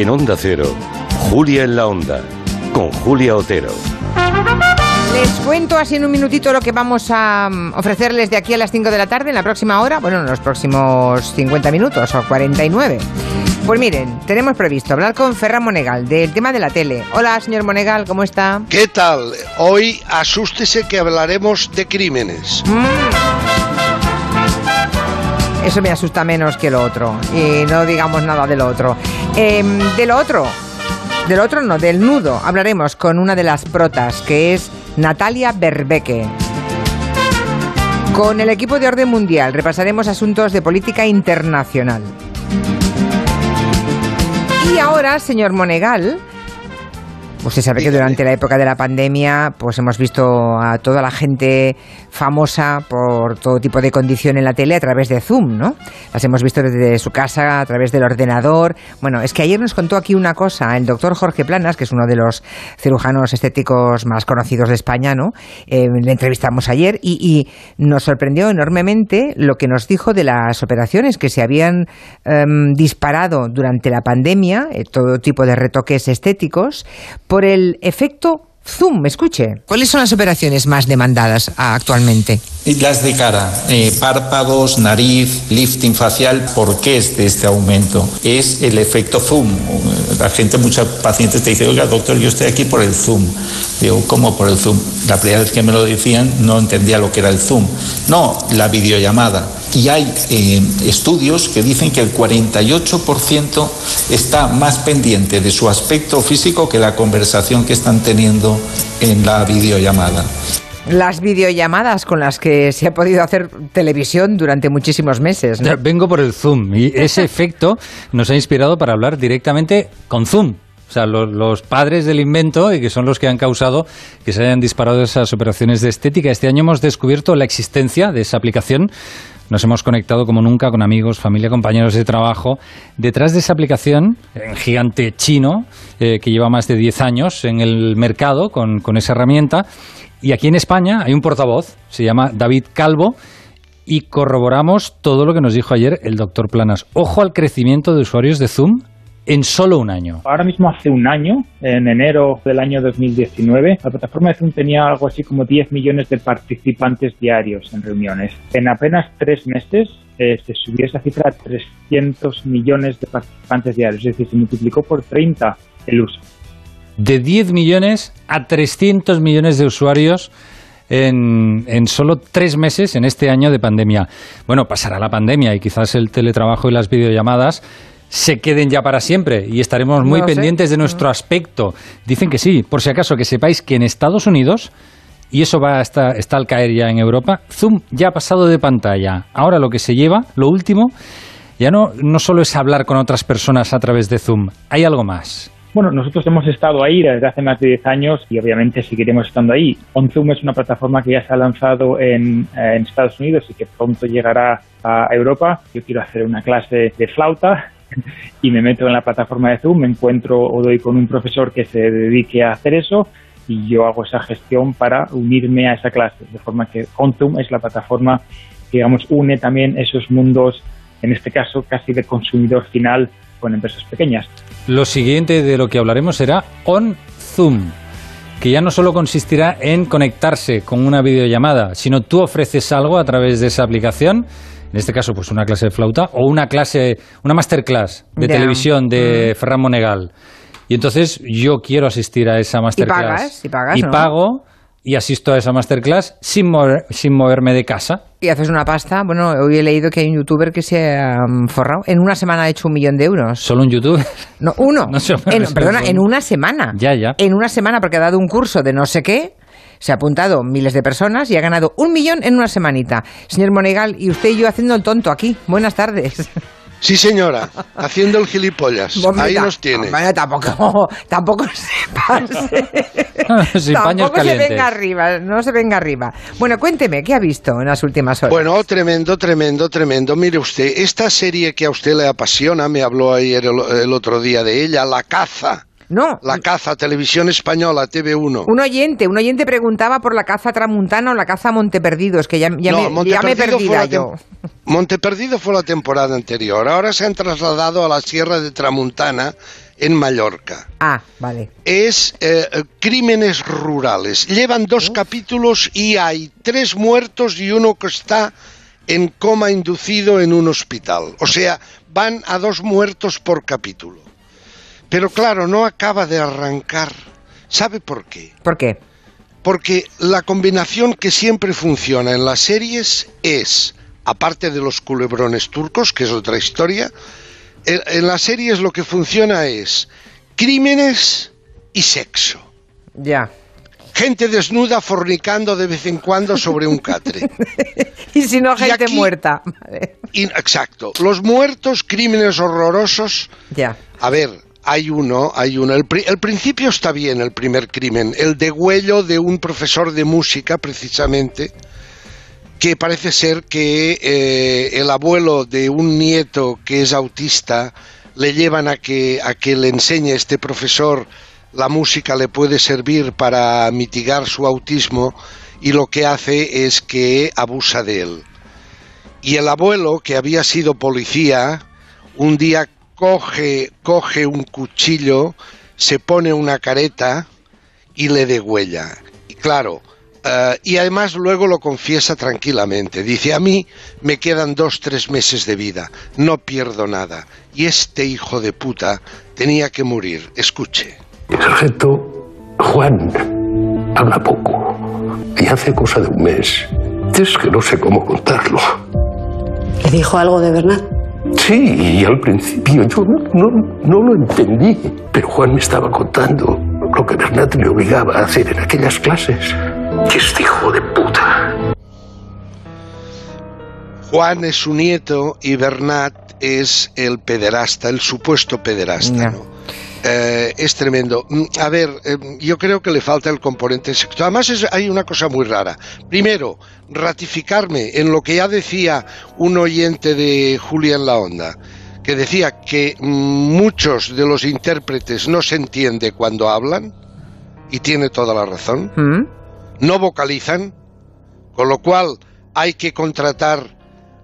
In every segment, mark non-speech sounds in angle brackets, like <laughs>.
En Onda Cero, Julia en la Onda, con Julia Otero. Les cuento así en un minutito lo que vamos a mm, ofrecerles de aquí a las 5 de la tarde, en la próxima hora, bueno, en los próximos 50 minutos o 49. Pues miren, tenemos previsto hablar con Ferran Monegal del tema de la tele. Hola, señor Monegal, ¿cómo está? ¿Qué tal? Hoy asústese que hablaremos de crímenes. Mm. Eso me asusta menos que lo otro. Y no digamos nada de lo otro. Em, de lo otro, del otro no, del nudo, hablaremos con una de las protas, que es Natalia Berbeke. Con el equipo de orden mundial repasaremos asuntos de política internacional. Y ahora, señor Monegal, Usted sabe que durante la época de la pandemia, pues hemos visto a toda la gente famosa por todo tipo de condición en la tele a través de Zoom, ¿no? Las hemos visto desde su casa, a través del ordenador. Bueno, es que ayer nos contó aquí una cosa el doctor Jorge Planas, que es uno de los cirujanos estéticos más conocidos de España, ¿no? Eh, le entrevistamos ayer y, nos sorprendió enormemente lo que nos dijo de las operaciones que se habían em, disparado durante la pandemia, eh, todo tipo de retoques estéticos por el efecto Zoom, escuche. ¿Cuáles son las operaciones más demandadas actualmente? Las de cara, eh, párpados, nariz, lifting facial. ¿Por qué es de este aumento? Es el efecto Zoom. La gente, muchos pacientes te dicen, oiga, doctor, yo estoy aquí por el Zoom. Digo, ¿cómo por el Zoom? La primera vez que me lo decían no entendía lo que era el Zoom. No, la videollamada. Y hay eh, estudios que dicen que el 48% está más pendiente de su aspecto físico que la conversación que están teniendo en la videollamada las videollamadas con las que se ha podido hacer televisión durante muchísimos meses. Vengo por el Zoom y ese <laughs> efecto nos ha inspirado para hablar directamente con Zoom. O sea, los, padres del invento y que son los que han causado que se hayan disparado esas operaciones de estética. Este año hemos descubierto la existencia de esa aplicación. Nos hemos conectado como nunca con amigos, familia, compañeros de trabajo. Detrás de esa aplicación, un gigante chino eh, que lleva más de 10 años en el mercado con, con esa herramienta. Y aquí en España hay un portavoz, se llama David Calvo, y corroboramos todo lo que nos dijo ayer el doctor Planas. Ojo al crecimiento de usuarios de Zoom en solo un año. Ahora mismo hace un año, en enero del año 2019, la plataforma de Zoom tenía algo así como 10 millones de participantes diarios en reuniones. En apenas tres meses eh, se subió esa cifra a 300 millones de participantes diarios, es decir, se multiplicó por 30 el uso. De 10 millones a 300 millones de usuarios en, en, solo tres meses en este año de pandemia. Bueno, pasará la pandemia y quizás el teletrabajo y las videollamadas se queden ya para siempre y estaremos muy pendientes de nuestro aspecto. Dicen que sí, por si acaso que sepáis que en Estados Unidos, y eso va hasta, está al caer ya en Europa, Zoom ya ha pasado de pantalla. Ahora lo que se lleva, lo último, ya no, no solo es hablar con otras personas a través de Zoom, hay algo más. Bueno, nosotros hemos estado ahí desde hace más de 10 años y obviamente seguiremos estando ahí. OnZoom es una plataforma que ya se ha lanzado en, en Estados Unidos y que pronto llegará a Europa. Yo quiero hacer una clase de flauta <laughs> y me meto en la plataforma de Zoom, me encuentro o doy con un profesor que se dedique a hacer eso y yo hago esa gestión para unirme a esa clase, de forma que OnZoom es la plataforma que, digamos, une también esos mundos, en este caso casi de consumidor final con empresas pequeñas. Lo siguiente de lo que hablaremos será OnZoom que ya no solo consistirá en conectarse con una videollamada, sino tú ofreces algo a través de esa aplicación en este caso pues una clase de flauta o una clase, una masterclass de televisión de mm. Ferran Monegal. Y entonces yo quiero asistir a esa masterclass. Y pagas, y, pago y asisto a esa masterclass sin, sin moverme de casa. Y haces una pasta. Bueno, hoy he leído que hay un youtuber que se ha forrado. En una semana ha hecho un millón de euros. ¿Solo un youtuber? No, uno. <laughs> perdona, en una semana. Ya, ya. En una semana, porque ha dado un curso de no sé qué se ha apuntado miles de personas y ha ganado un millón en una semanita. Señor Monegal, y usted y yo haciendo el tonto aquí. Buenas tardes. Sí, señora, haciendo el gilipollas. Ahí nos tiene. Bueno, tampoco, tampoco se <laughs> pase. tampoco se venga arriba, no se venga arriba. Bueno, cuénteme, ¿qué ha visto en las últimas horas? Bueno, tremendo, tremendo, tremendo. Mire usted, esta serie que a usted le apasiona, me habló ayer el otro día de ella, La Caza No. La caza, televisión española, TV1. Un oyente, un oyente preguntaba por la caza tramuntana o la caza Monteperdidos, que ya, ya, No, me, ya me perdida yo. <laughs> Monteperdido fue la temporada anterior. Ahora se han trasladado a la Sierra de Tramuntana en Mallorca. Ah, vale. Es eh, eh, crímenes rurales. Llevan dos capítulos y hay tres muertos y uno que está en coma inducido en un hospital. O sea, van a dos muertos por capítulo. Pero claro, no acaba de arrancar. ¿Sabe por qué? ¿Por qué? Porque la combinación que siempre funciona en las series es, aparte de los culebrones turcos, que es otra historia, en, en las series lo que funciona es crímenes y sexo. Ya. Gente desnuda fornicando de vez en cuando sobre un catre. <laughs> Y si no, gente aquí- muerta. Vale. Exacto. Los muertos, crímenes horrorosos. Ya. A ver, hay uno, hay uno. El, pri- el principio está bien, el primer crimen. El degüello de un profesor de música, precisamente, que parece ser que eh, el abuelo de un nieto que es autista le llevan a que, a que le enseñe este profesor la música le puede servir para mitigar su autismo y lo que hace es que abusa de él. Y el abuelo, que había sido policía, un día coge, coge un cuchillo, se pone una careta y le degüella. Y claro, eh, y además luego lo confiesa tranquilamente. Dice, a mí me quedan dos, tres meses de vida, no pierdo nada. Y este hijo de puta tenía que morir. Escuche. El sargento Juan habla poco y hace cosa de un mes. Es que no sé cómo contarlo. ¿Le dijo algo de Bernat? Sí, y al principio yo no, no- no lo entendí, pero Juan me estaba contando lo que Bernat le obligaba a hacer en aquellas clases. Y este hijo de puta. Juan es su nieto y Bernat es el pederasta, el supuesto pederasta. Eh, es tremendo. Mm, A ver, eh, yo creo que le falta el componente sexual. Además, es- hay una cosa muy rara. Primero, ratificarme en lo que ya decía un oyente de Julia en la Onda, que decía que mm, muchos de los intérpretes no se entiende cuando hablan, y tiene toda la razón ¿Mm? no vocalizan, con lo cual hay que contratar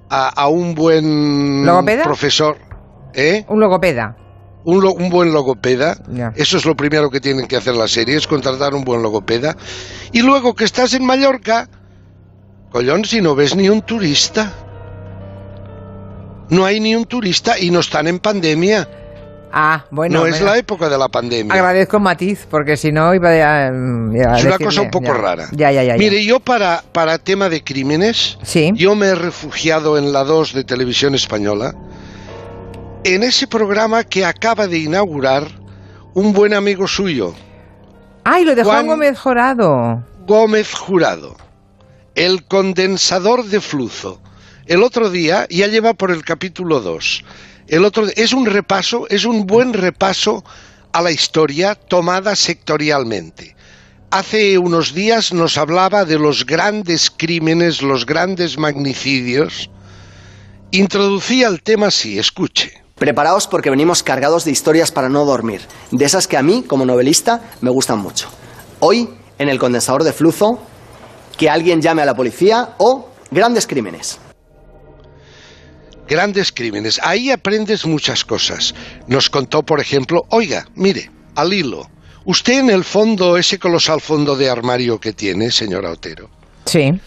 a, a un buen ¿Logopeda? profesor, ¿eh? Un logopeda. Un, lo- un buen logopeda. Eso es lo primero que tienen que hacer las series, contratar un buen logopeda. Y luego que estás en Mallorca, collón, si no ves ni un turista. No hay ni un turista y no están en pandemia. Ah, bueno. no es la época de la pandemia. Agradezco matiz, porque si no iba a, mm, a Es una cosa un poco ya. rara. Ya, ya, ya. ya. Mire, yo para, para tema de crímenes, Sí. yo me he refugiado en la 2 de Televisión Española, en ese programa que acaba de inaugurar un buen amigo suyo, Ay, lo de Juan, Gómez Jorado. Gómez Jurado, el condensador de flujo. El otro día, ya lleva por el capítulo 2, el otro, es un repaso, es un buen repaso a la historia tomada sectorialmente. Hace unos días nos hablaba de los grandes crímenes, los grandes magnicidios. Introducía el tema así, escuche. Preparaos porque venimos cargados de historias para no dormir, de esas que a mí, como novelista, me gustan mucho. Hoy, en el condensador de flujo, que alguien llame a la policía o grandes crímenes. Grandes crímenes. Ahí aprendes muchas cosas. Nos contó, por ejemplo, oiga, mire, al hilo, usted en el fondo, ese colosal fondo de armario que tiene, señora Otero, Sí.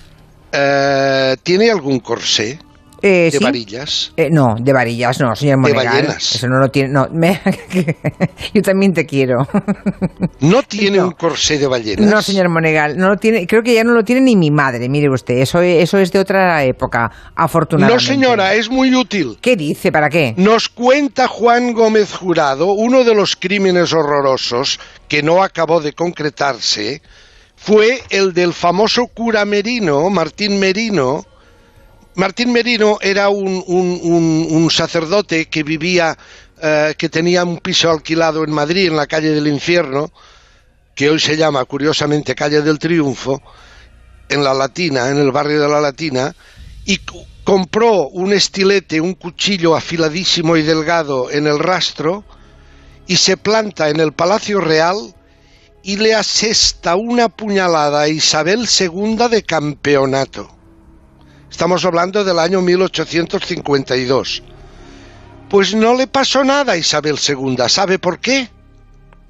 eh, ¿tiene algún corsé Eh, de sí. varillas? Eh, no, de varillas no, señor De Monegal. ballenas. Eso no lo tiene. No, me- <laughs> yo también te quiero. ¿No tiene No. un corsé de ballenas? No, señor Monegal, no lo tiene. Creo que ya no lo tiene ni mi madre. Mire usted, eso, eso es de otra época, afortunadamente. No, señora, es muy útil. ¿Qué dice? ¿Para qué? Nos cuenta Juan Gómez Jurado uno de los crímenes horrorosos que no acabó de concretarse fue el del famoso cura Merino, Martín Merino. Martín Merino era un, un- un- sacerdote que vivía, eh, que tenía un piso alquilado en Madrid, en la calle del Infierno, que hoy se llama curiosamente calle del Triunfo, en la Latina, en el barrio de la Latina, y compró un estilete, un cuchillo afiladísimo y delgado en el rastro, y se planta en el Palacio Real y le asesta una puñalada a Isabel II de campeonato. Estamos hablando del año 1852. Pues no le pasó nada a Isabel II. ¿Sabe por qué?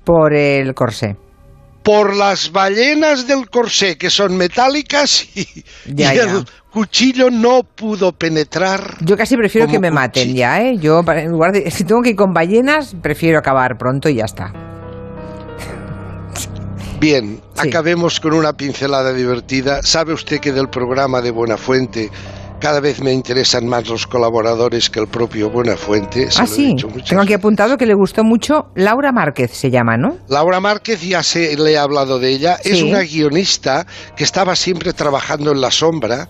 Por el corsé. Por las ballenas del corsé, que son metálicas y, Ya, y ya. el cuchillo no pudo penetrar. Yo casi prefiero que me maten ya, ¿eh? Yo, en lugar de, si tengo que ir con ballenas, prefiero acabar pronto y ya está. Bien, Sí. acabemos con una pincelada divertida. ¿Sabe usted que del programa de Buenafuente cada vez me interesan más los colaboradores que el propio Buenafuente? Ah, sí. Tengo aquí apuntado que le gustó mucho Laura Márquez, se llama, ¿no? Laura Márquez, ya se, le he hablado de ella, es una guionista que estaba siempre trabajando en la sombra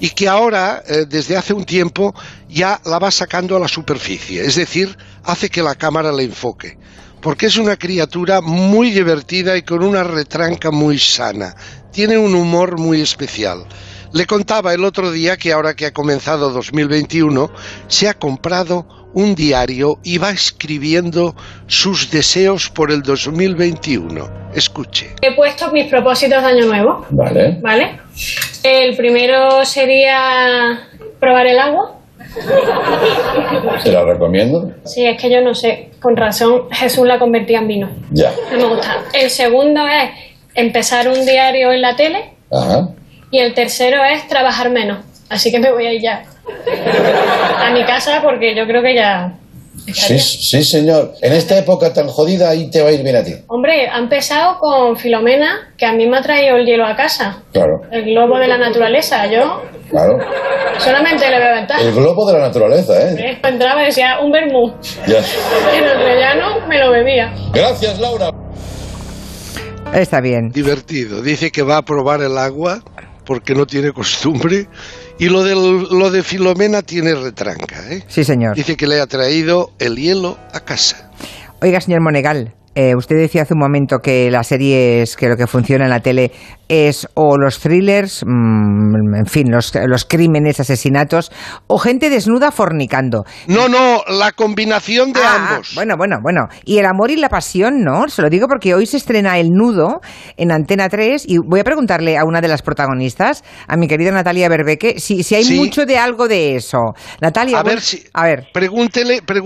y que ahora, eh, desde hace un tiempo, ya la va sacando a la superficie, es decir, hace que la cámara le enfoque. Porque es una criatura muy divertida y con una retranca muy sana. Tiene un humor muy especial. Le contaba el otro día que ahora que ha comenzado 2021, se ha comprado un diario y va escribiendo sus deseos por el 2021. Escuche. He puesto mis propósitos de año nuevo, Vale. ¿vale? El primero sería probar el agua. Se la recomiendo. Sí, es que yo no sé, con razón Jesús la convertía en vino. Ya. No me gusta. El segundo es empezar un diario en la tele Ajá. y el tercero es trabajar menos. Así que me voy a ir ya a mi casa porque yo creo que ya... Sí, sí, señor. En esta época tan jodida, ahí te va a ir bien a ti. Hombre, ha empezado con Filomena, que a mí me ha traído el hielo a casa. Claro, El globo de la naturaleza. Yo claro. solamente le veo ventaja. El globo de la naturaleza, ¿eh? Eh, Entraba y decía un vermú. Ya. En el rellano me lo bebía. Gracias, Laura. Está bien. Divertido. Dice que va a probar el agua porque no tiene costumbre. Y lo de, lo de Filomena tiene retranca. ¿eh? Sí, señor. Dice que le ha traído el hielo a casa. Oiga, señor Monegal, eh, usted decía hace un momento que las series, que lo que funciona en la tele es o los thrillers, mm, en fin, los, los crímenes, asesinatos, o gente desnuda fornicando. No, no, la combinación de Ah, ambos. Bueno, bueno, bueno. Y el amor y la pasión, ¿no? Se lo digo porque hoy se estrena El Nudo en Antena 3 y voy a preguntarle a una de las protagonistas, a mi querida Natalia Berbeque, si, si hay Sí. mucho de algo de eso. Natalia, a bueno, ver si. a ver. Pregúntele,